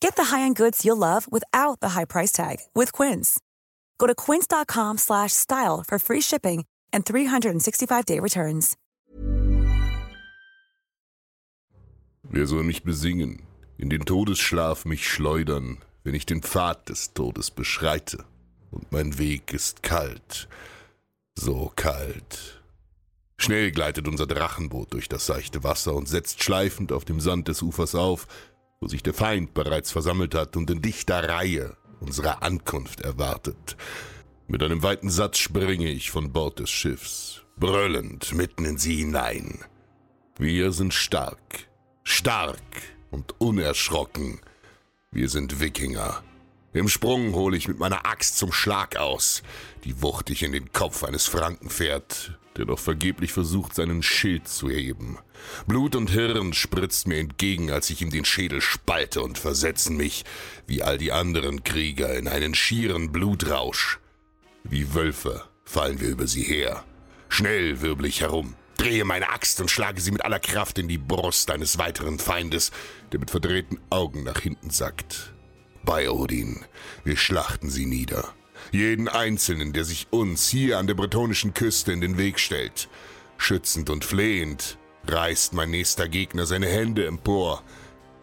Get the high-end goods you'll love without the high price tag with Quince. Go to quince.com slash style for free shipping and 365-day returns. Wer soll mich besingen, in den Todesschlaf mich schleudern, wenn ich den Pfad des Todes beschreite? Und mein Weg ist kalt, so kalt. Schnell gleitet unser Drachenboot durch das seichte Wasser und setzt schleifend auf dem Sand des Ufers auf, wo sich der Feind bereits versammelt hat und in dichter Reihe unsere Ankunft erwartet. Mit einem weiten Satz springe ich von Bord des Schiffs, brüllend mitten in sie hinein. Wir sind stark, stark und unerschrocken. Wir sind Wikinger. Im Sprung hole ich mit meiner Axt zum Schlag aus, die wucht ich in den Kopf eines Frankenpferd, der doch vergeblich versucht, seinen Schild zu heben. Blut und Hirn spritzt mir entgegen, als ich ihm den Schädel spalte und versetzen mich, wie all die anderen Krieger, in einen schieren Blutrausch. Wie Wölfe fallen wir über sie her. Schnell wirbel ich herum, drehe meine Axt und schlage sie mit aller Kraft in die Brust eines weiteren Feindes, der mit verdrehten Augen nach hinten sackt. Bei Odin, wir schlachten sie nieder. Jeden Einzelnen, der sich uns hier an der bretonischen Küste in den Weg stellt. Schützend und flehend reißt mein nächster Gegner seine Hände empor,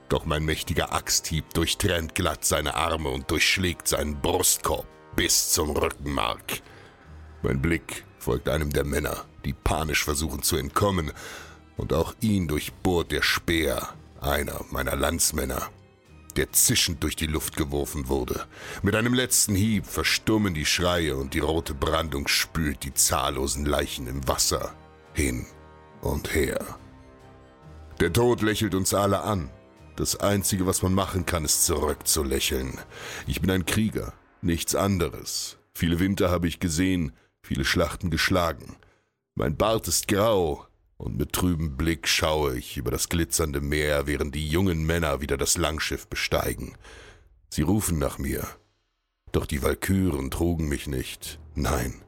doch mein mächtiger Axthieb durchtrennt glatt seine Arme und durchschlägt seinen Brustkorb bis zum Rückenmark. Mein Blick folgt einem der Männer, die panisch versuchen zu entkommen, und auch ihn durchbohrt der Speer einer meiner Landsmänner, der zischend durch die Luft geworfen wurde. Mit einem letzten Hieb verstummen die Schreie und die rote Brandung spült die zahllosen Leichen im Wasser hin und her. Der Tod lächelt uns alle an. Das Einzige, was man machen kann, ist zurückzulächeln. Ich bin ein Krieger, nichts anderes. Viele Winter habe ich gesehen, viele Schlachten geschlagen. Mein Bart ist grau, und mit trübem Blick schaue ich über das glitzernde Meer, während die jungen Männer wieder das Langschiff besteigen. Sie rufen nach mir. Doch die Walküren trugen mich nicht. Nein,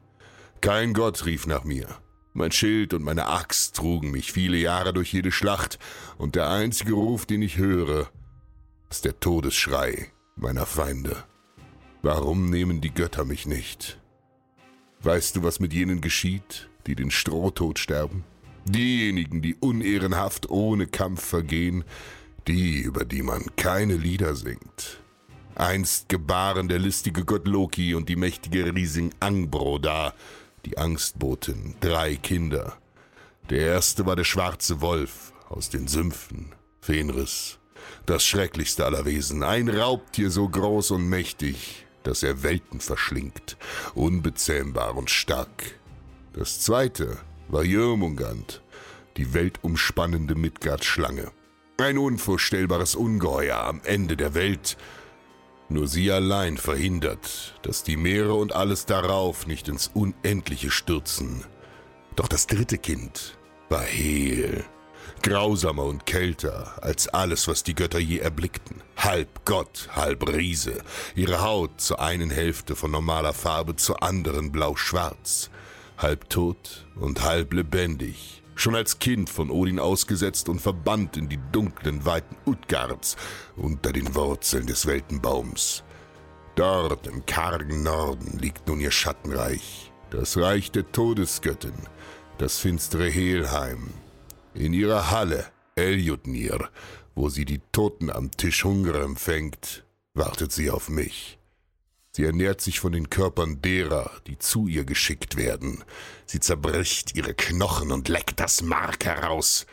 kein Gott rief nach mir. Mein Schild und meine Axt trugen mich viele Jahre durch jede Schlacht, und der einzige Ruf, den ich höre, ist der Todesschrei meiner Feinde. Warum nehmen die Götter mich nicht? Weißt du, was mit jenen geschieht, die den Strohtod sterben? Diejenigen, die unehrenhaft ohne Kampf vergehen, die, über die man keine Lieder singt. Einst gebaren der listige Gott Loki und die mächtige Riesing Angbro da, die Angstbotin, drei Kinder. Der erste war der schwarze Wolf aus den Sümpfen, Fenris, das schrecklichste aller Wesen, ein Raubtier so groß und mächtig, dass er Welten verschlingt, unbezähmbar und stark. Das zweite war Jörmungand, die weltumspannende Midgard-Schlange. Ein unvorstellbares Ungeheuer am Ende der Welt. Nur sie allein verhindert, dass die Meere und alles darauf nicht ins Unendliche stürzen. Doch das dritte Kind war Hel, grausamer und kälter als alles, was die Götter je erblickten. Halb Gott, halb Riese, ihre Haut zur einen Hälfte von normaler Farbe, zur anderen blau-schwarz. halb tot und halb lebendig, schon als Kind von Odin ausgesetzt und verbannt in die dunklen Weiten Utgards unter den Wurzeln des Weltenbaums. Dort im kargen Norden liegt nun ihr Schattenreich, das Reich der Todesgöttin, das finstere Helheim. In ihrer Halle, Eljutnir, wo sie die Toten am Tisch Hunger empfängt, wartet sie auf mich. Sie ernährt sich von den Körpern derer, die zu ihr geschickt werden. Sie zerbricht ihre Knochen und leckt das Mark heraus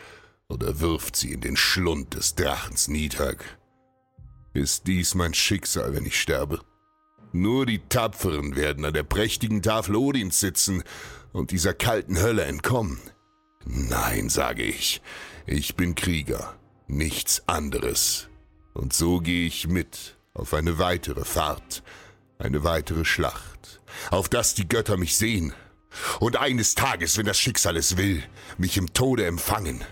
oder wirft sie in den Schlund des Drachens Nidhögg. Ist dies mein Schicksal, wenn ich sterbe? Nur die Tapferen werden an der prächtigen Tafel Odins sitzen und dieser kalten Hölle entkommen. Nein, sage ich, ich bin Krieger, nichts anderes. Und so gehe ich mit auf eine weitere Fahrt, eine weitere Schlacht, auf dass die Götter mich sehen und eines Tages, wenn das Schicksal es will, mich im Tode empfangen.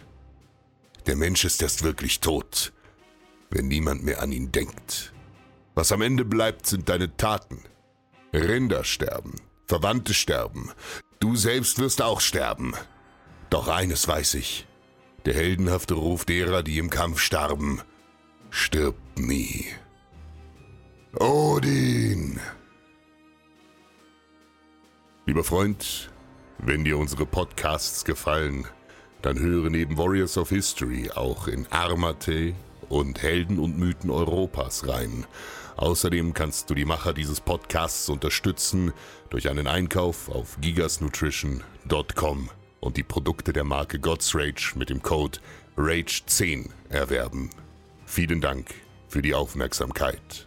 Der Mensch ist erst wirklich tot, wenn niemand mehr an ihn denkt. Was am Ende bleibt, sind deine Taten. Rinder sterben, Verwandte sterben, du selbst wirst auch sterben. Doch eines weiß ich, der heldenhafte Ruf derer, die im Kampf starben, stirbt nie. Odin! Lieber Freund, wenn dir unsere Podcasts gefallen, dann höre neben Warriors of History auch in Armate und Helden und Mythen Europas rein. Außerdem kannst du die Macher dieses Podcasts unterstützen durch einen Einkauf auf gigasnutrition.com und die Produkte der Marke God's Rage mit dem Code RAGE10 erwerben. Vielen Dank für die Aufmerksamkeit.